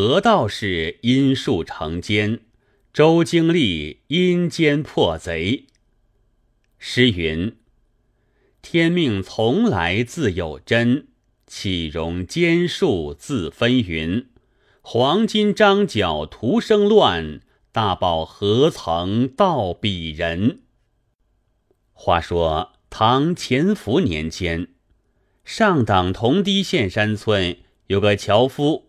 何道士因术成奸，周经历阴间破贼。诗云：“天命从来自有真，岂容奸术自纷纭？黄金张角徒生乱，大宝何曾到彼人？”话说唐乾福年间，上党同堤县山村有个樵夫。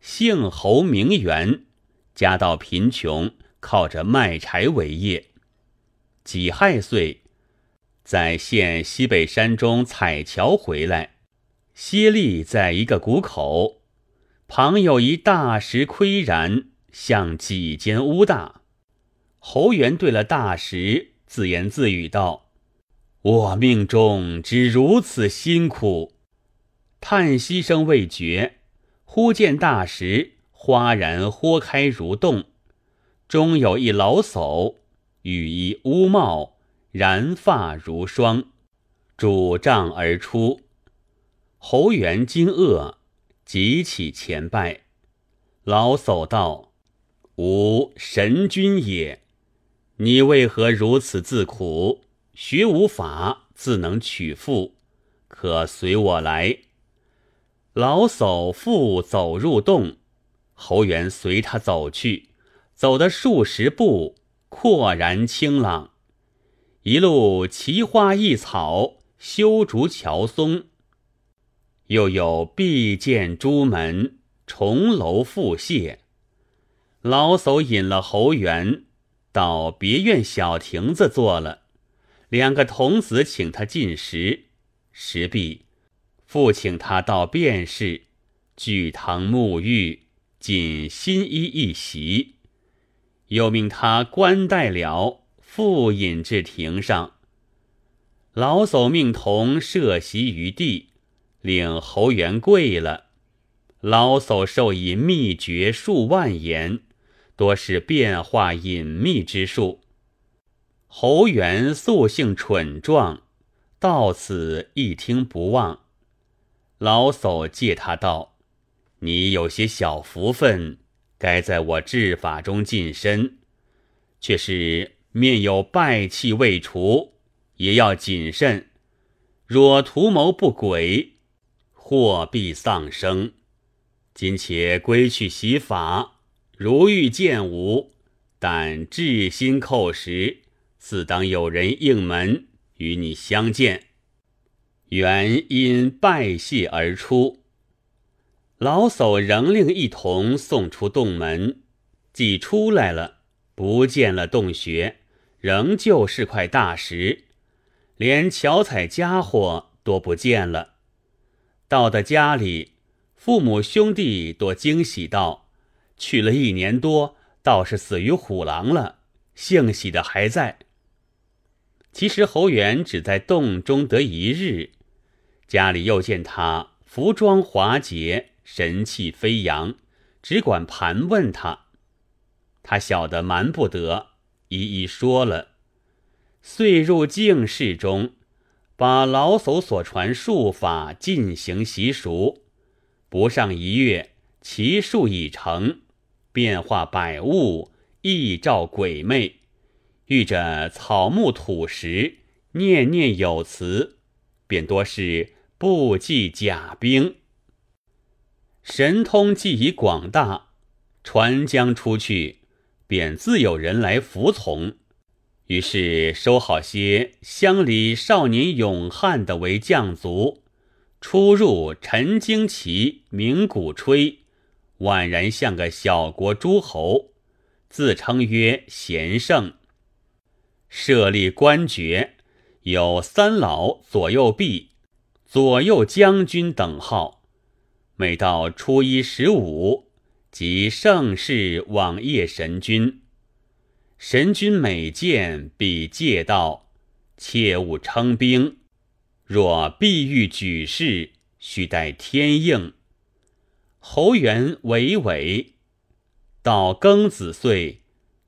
姓侯名媛，家道贫穷，靠着卖柴为业。己亥岁，在县西北山中采樵回来，歇立在一个谷口，旁有一大石岿然，像几间屋大。侯元对了大石，自言自语道：“我命中只如此辛苦。”叹息声未绝。忽见大石哗然豁开如洞，中有一老叟，羽衣乌帽，染发如霜，拄杖而出。侯元惊愕，急起前拜。老叟道：“吾神君也，你为何如此自苦？学无法，自能取妇，可随我来。”老叟复走入洞，侯元随他走去，走得数十步，阔然清朗。一路奇花异草，修竹乔松，又有碧涧朱门，重楼复榭。老叟引了侯元到别院小亭子坐了，两个童子请他进食，食毕。复请他到便室，聚堂沐浴，仅新衣一袭，又命他冠带了，复引至庭上。老叟命童设席于地，令侯元跪了。老叟授以秘诀数万言，多是变化隐秘之术。侯元素性蠢壮，到此一听不忘。老叟借他道：“你有些小福分，该在我治法中近身，却是面有败气未除，也要谨慎。若图谋不轨，祸必丧生。今且归去洗法，如遇见吾，但至心叩石，自当有人应门与你相见。”原因拜谢而出，老叟仍令一同送出洞门。既出来了，不见了洞穴，仍旧是块大石，连巧彩家伙都不见了。到的家里，父母兄弟多惊喜道：“去了一年多，倒是死于虎狼了，幸喜的还在。”其实侯元只在洞中得一日。家里又见他服装华洁，神气飞扬，只管盘问他。他晓得瞒不得，一一说了。遂入净室中，把老叟所传术法进行习熟。不上一月，其术已成，变化百物，异兆鬼魅，遇着草木土石，念念有词，便多是。不计甲兵，神通既已广大，传将出去，便自有人来服从。于是收好些乡里少年勇悍的为将卒，出入陈旌旗，鸣鼓吹，宛然像个小国诸侯，自称曰贤圣。设立官爵，有三老左右弼。左右将军等号，每到初一十五，即盛世往谒神君。神君每见，必戒道：切勿称兵。若必欲举事，须待天应。侯元委委，到庚子岁，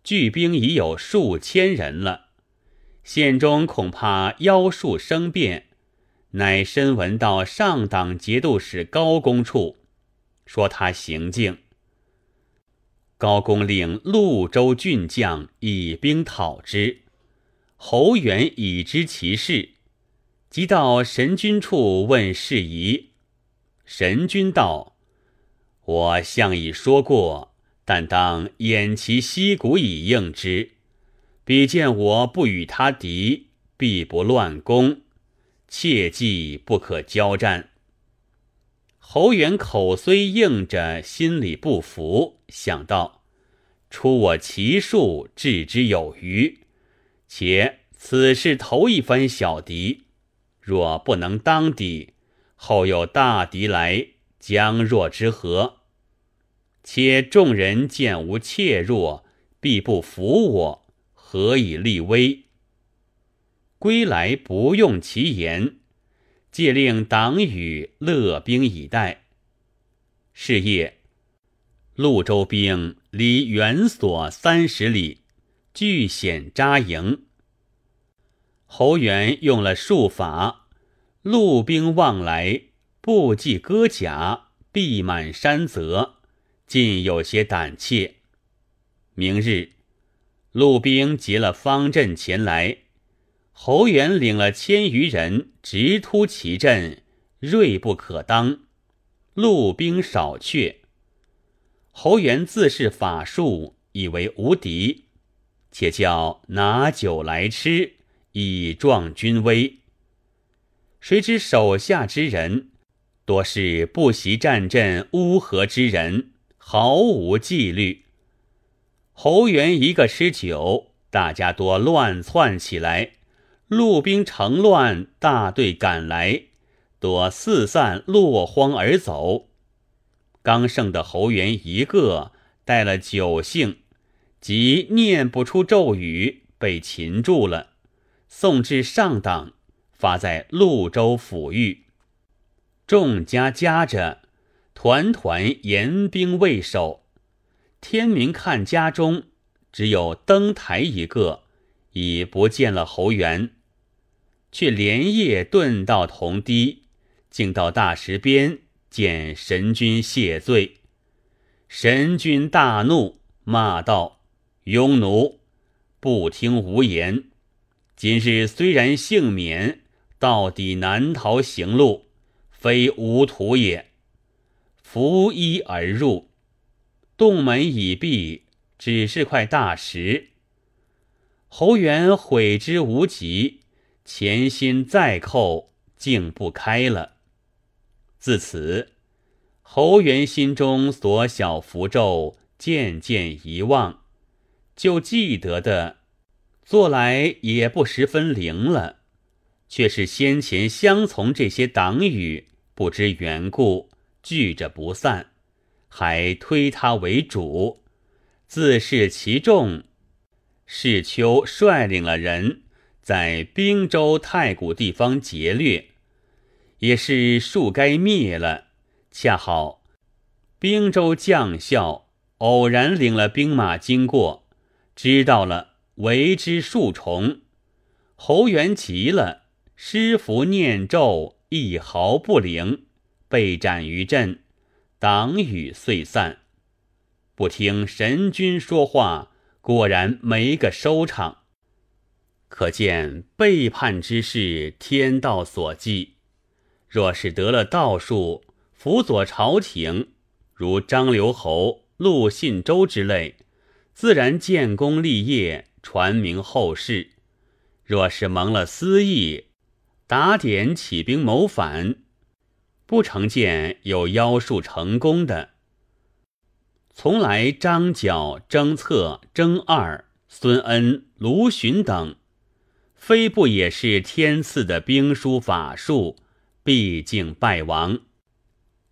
聚兵已有数千人了。县中恐怕妖术生变。乃身闻到上党节度使高公处，说他行径。高公令潞州郡将以兵讨之。侯元已知其事，即到神君处问事宜。神君道：“我相已说过，但当偃旗息鼓以应之。彼见我不与他敌，必不乱攻，切记不可交战。”侯元口虽应着，心里不服，想到：出我骑术，置之有余。且此事头一番小敌，若不能当敌，后有大敌来，将若之何？且众人见无怯弱，必不服我，何以立威？归来不用其言。借令党羽勒兵以待。是夜，潞州兵离原所三十里，据险扎营。侯元用了术法，陆兵望来，不计戈甲，必满山泽，尽有些胆怯。明日，陆兵结了方阵前来。侯元领了千余人，直突其阵，锐不可当。陆兵少却。侯元自恃法术，以为无敌，且叫拿酒来吃，以壮军威。谁知手下之人，多是不习战阵、乌合之人，毫无纪律。侯元一个吃酒，大家多乱窜起来。陆兵乘乱，大队赶来，多四散落荒而走。刚胜的侯元一个带了酒性，即念不出咒语，被擒住了，送至上党，发在潞州府狱。众家夹着，团团严兵卫守。天明看家中，只有登台一个，已不见了侯元。却连夜遁到铜堤，竟到大石边见神君谢罪。神君大怒，骂道：“庸奴，不听无言！今日虽然幸免，到底难逃行路，非无徒也。”拂衣而入，洞门已闭，只是块大石。侯元悔之无及。前心再扣，竟不开了。自此，侯元心中所晓符咒渐渐遗忘，就记得的做来也不十分灵了。却是先前相从这些党羽不知缘故，聚着不散，还推他为主，自恃其众。世秋率领了人。在滨州太谷地方劫掠，也是树该灭了。恰好滨州将校偶然领了兵马经过，知道了，为之数重。侯元急了，施符念咒，一毫不灵，被斩于阵，党羽遂散。不听神君说话，果然没个收场。可见背叛之事，天道所忌。若是得了道术，辅佐朝廷，如张留侯、陆信周之类，自然建功立业，传名后世。若是蒙了私意，打点起兵谋反，不成见有妖术成功的。从来张角、征策、征二、孙恩、卢循等。非不也是天赐的兵书法术，毕竟败亡。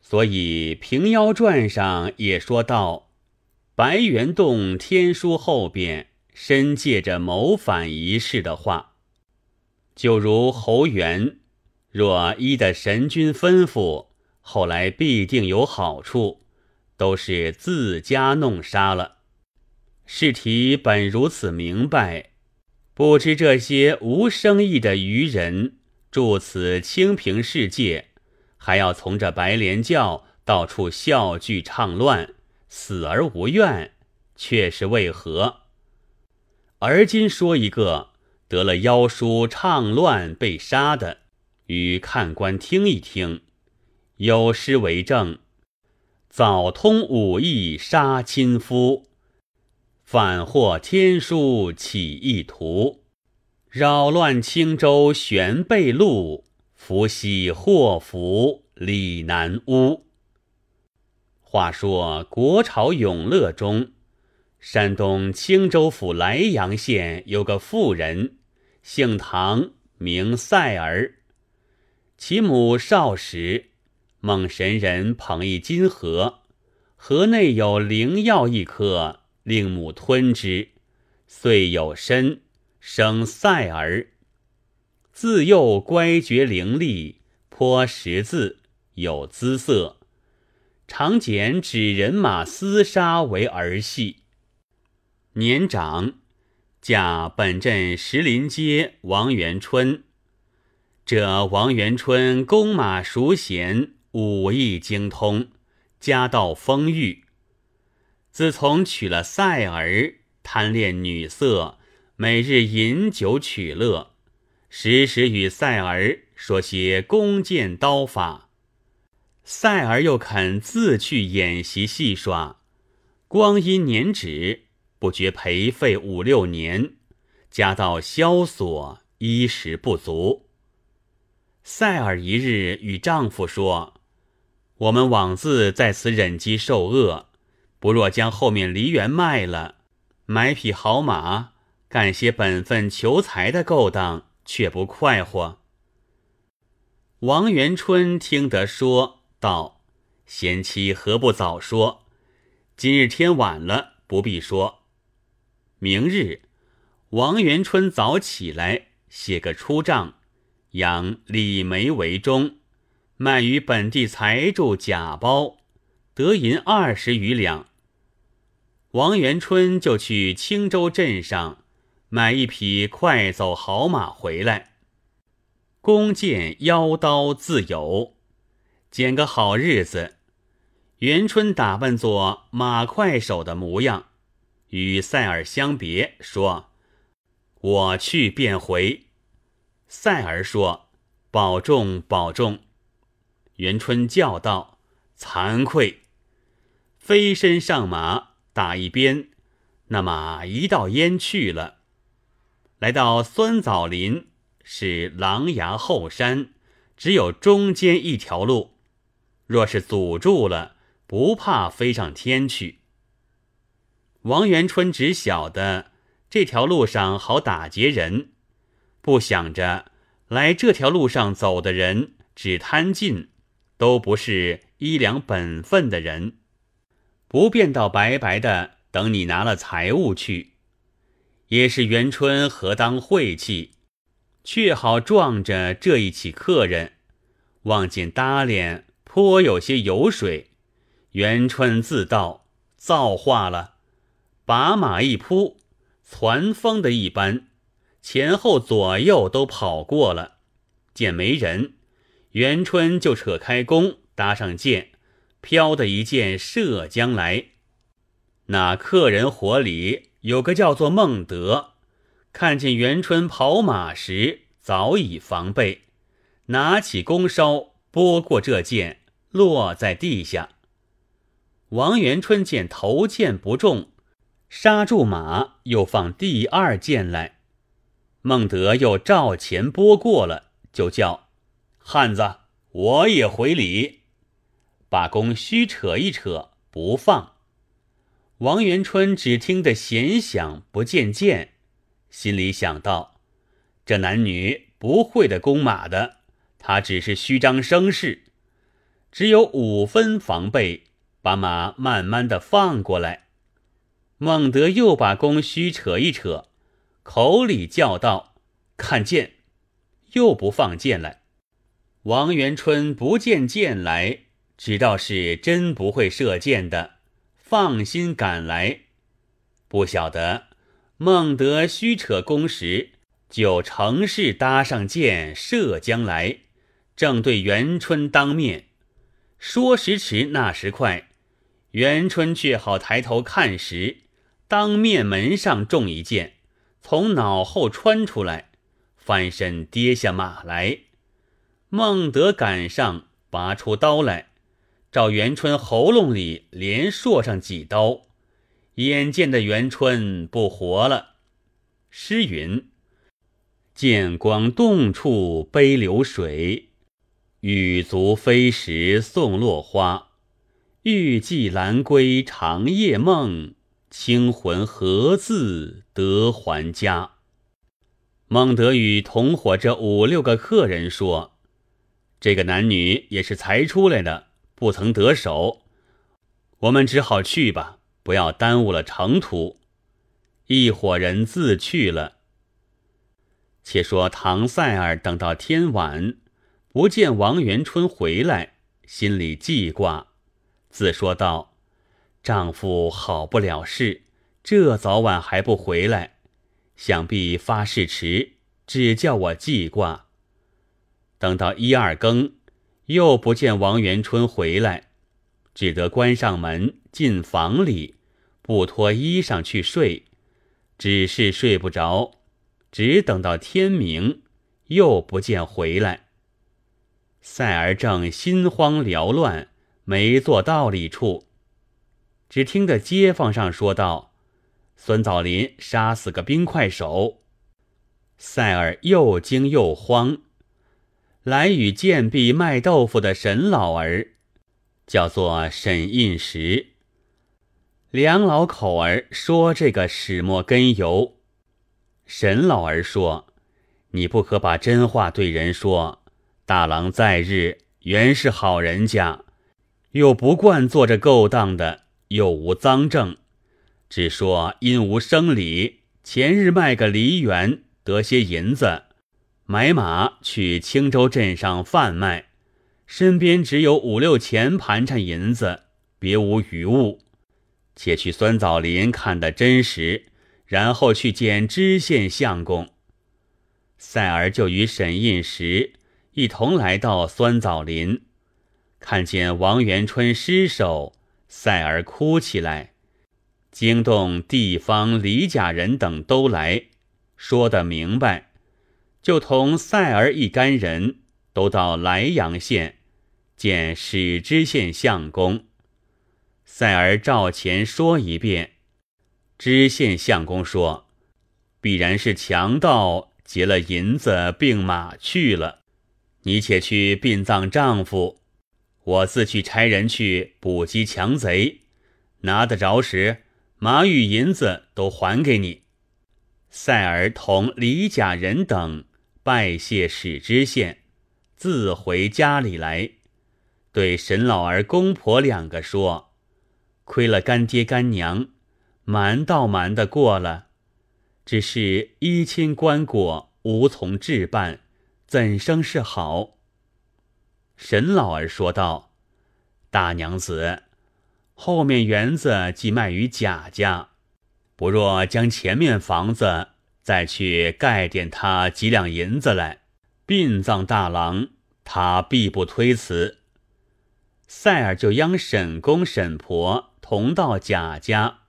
所以《平妖传》上也说到，白猿洞天书后边深借着谋反一事的话，就如侯元若依的神君吩咐，后来必定有好处，都是自家弄杀了。试题本如此明白。不知这些无生意的愚人住此清平世界，还要从这白莲教到处笑聚唱乱，死而无怨，却是为何？而今说一个得了妖书唱乱被杀的，与看官听一听，有诗为证：早通武艺杀亲夫，反获天书起意图，扰乱青州悬背路，伏羲祸福李南屋。话说国朝永乐中。山东青州府莱阳县有个妇人，姓唐，名赛儿。其母少时，梦神人捧一金盒，盒内有灵药一颗，令母吞之，遂有身，生赛儿。自幼乖觉伶俐，颇识字，有姿色，常捡纸人马厮杀为儿戏。年长，嫁本镇石林街王元春。这王元春弓马熟娴，武艺精通，家道丰裕。自从娶了赛儿，贪恋女色，每日饮酒取乐，时时与赛儿说些弓箭刀法。赛儿又肯自去演习戏耍，光阴年止。不觉陪废五六年，家道萧索，衣食不足。赛尔一日与丈夫说：“我们枉自在此忍饥受饿，不若将后面梨园卖了，买匹好马，干些本分求财的勾当，却不快活。”王元春听得说道：“贤妻何不早说？今日天晚了，不必说。”明日，王元春早起来，写个出账，养李梅为中，卖与本地财主贾包，得银二十余两。王元春就去青州镇上买一匹快走好马回来，弓箭腰刀自有，拣个好日子，元春打扮作马快手的模样。与塞尔相别，说：“我去便回。”塞尔说：“保重，保重。”元春叫道：“惭愧！”飞身上马，打一鞭，那马一道烟去了。来到酸枣林，是狼牙后山，只有中间一条路，若是阻住了，不怕飞上天去。王元春只晓得这条路上好打劫人，不想着来这条路上走的人只贪进，都不是一两本分的人，不便到白白的等你拿了财物去。也是元春何当晦气，却好撞着这一起客人，望见搭脸颇有些油水，元春自道造化了。把马一扑，攒风的一般，前后左右都跑过了。见没人，元春就扯开弓，搭上箭，飘的一箭射将来。那客人伙里有个叫做孟德，看见元春跑马时，早已防备，拿起弓梢拨过这箭，落在地下。王元春见头箭不中。刹住马，又放第二箭来。孟德又照前拨过了，就叫汉子，我也回礼，把弓虚扯一扯，不放。王元春只听得弦响，不见箭，心里想到：这男女不会的弓马的，他只是虚张声势，只有五分防备，把马慢慢的放过来。孟德又把弓虚扯一扯，口里叫道：“看箭！”又不放箭来。王元春不见箭来，知道是真不会射箭的，放心赶来。不晓得孟德虚扯弓时，就乘势搭上箭射将来，正对元春当面。说时迟，那时快，元春却好抬头看时。当面门上中一箭，从脑后穿出来，翻身跌下马来。孟德赶上，拔出刀来，照元春喉咙里连搠上几刀，眼见的元春不活了。诗云：“剑光动处悲流水，羽足飞时送落花。欲寄兰归长夜梦，清魂何自得还家？”孟德与同伙这五六个客人说。这个男女也是才出来的，不曾得手，我们只好去吧，不要耽误了程途。一伙人自去了。且说唐赛儿等到天晚，不见王元春回来，心里记挂，自说道：“丈夫好不了事，这早晚还不回来，想必发誓迟，只叫我记挂。”等到一二更，又不见王元春回来，只得关上门进房里，不脱衣裳去睡，只是睡不着，只等到天明，又不见回来。赛儿正心慌缭乱，没做道理处，只听得街坊上说道：“孙枣林杀死个冰块手。”赛儿又惊又慌。来与贱婢卖豆腐的沈老儿，叫做沈印石。两老口儿说这个始末根由。沈老儿说：“你不可把真话对人说。大郎在日原是好人家，又不惯做这勾当的，又无赃证，只说因无生理，前日卖个梨园得些银子。”买马去青州镇上贩卖，身边只有五六钱盘缠银子，别无余物。且去酸枣林看得真实，然后去见知县相公。赛儿就与沈印时一同来到酸枣林，看见王元春尸首，赛儿哭起来，惊动地方李家人等都来说得明白。就同赛儿一干人都到莱阳县见史知县相公。赛儿照前说一遍，知县相公说：“必然是强盗劫了银子并马去了。你且去殡葬丈夫，我自去差人去捕击强贼，拿得着时，马与银子都还给你。”赛儿同李甲人等。拜谢史知县，自回家里来，对沈老儿公婆两个说：“亏了干爹干娘，瞒倒瞒得过了，只是依亲棺椁，无从置办，怎生是好？”沈老儿说道：“大娘子，后面园子既卖于贾家，不若将前面房子。”再去盖点他几两银子来，殡葬大郎他必不推辞。赛尔就央沈公沈婆同到贾家，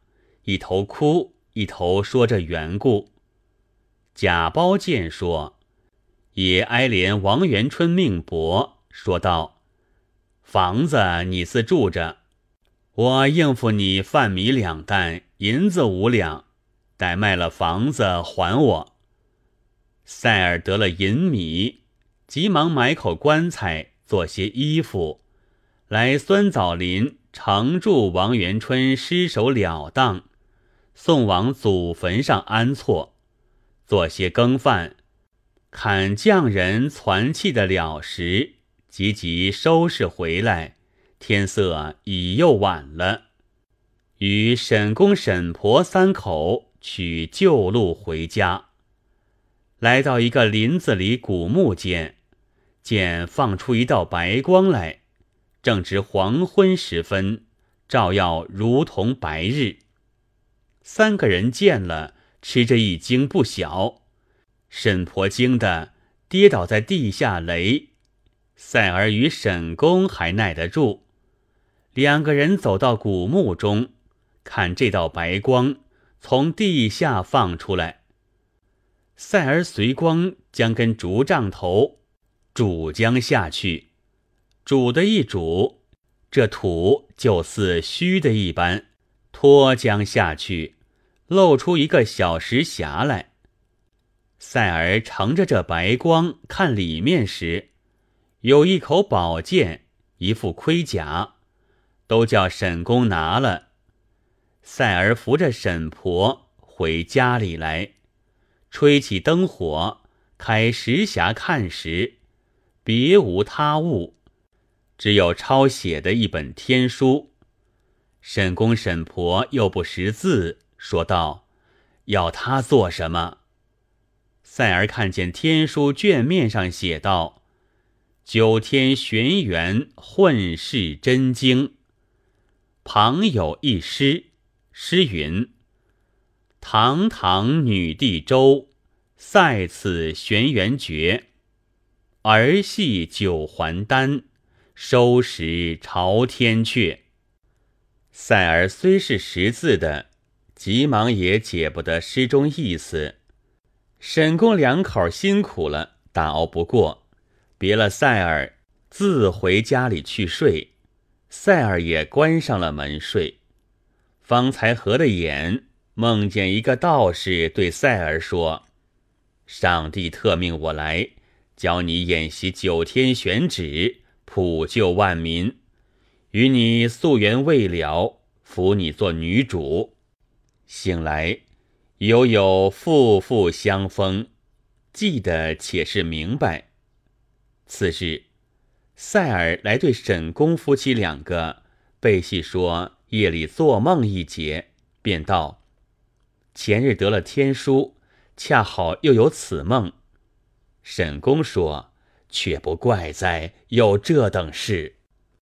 一头哭一头说这缘故。贾包见说，也哀怜王元春命薄，说道：“房子你自住着，我应付你饭米两担，银子五两。”待卖了房子还我。塞尔得了银米，急忙买口棺材，做些衣服，来酸枣林常住王元春尸首了当，送往祖坟上安错，做些羹饭，看匠人攒气的了时，急急收拾回来，天色已又晚了，与沈公沈婆三口。取旧路回家，来到一个林子里古墓间，见放出一道白光来，正值黄昏时分，照耀如同白日。三个人见了，吃着一惊不小。沈婆惊得跌倒在地下雷，赛儿与沈公还耐得住。两个人走到古墓中，看这道白光。从地下放出来。赛儿随光将根竹杖头煮将下去，煮的一煮，这土就似虚的一般，脱将下去，露出一个小石匣来。赛儿乘着这白光看里面时，有一口宝剑，一副盔甲，都叫沈公拿了。赛儿扶着沈婆回家里来。吹起灯火，开石匣看时，别无他物，只有抄写的一本天书。沈公沈婆又不识字，说道：“要他做什么？”赛儿看见天书卷面上写道：“九天玄元混世真经。”旁有一诗，诗云。堂堂女帝周，赛此玄元诀。儿戏九环丹，收拾朝天阙。赛儿虽是识字的，急忙也解不得诗中意思。沈公两口辛苦了，打熬不过，别了赛儿，自回家里去睡。赛儿也关上了门睡，方才合了眼。梦见一个道士对赛儿说：“上帝特命我来，教你演习九天玄旨，普救万民。与你夙缘未了，扶你做女主。醒来，犹有父父相逢，记得且是明白。”次日，赛尔来对沈公夫妻两个背戏说夜里做梦一节，便道。前日得了天书，恰好又有此梦。沈公说：“却不怪哉，有这等事。”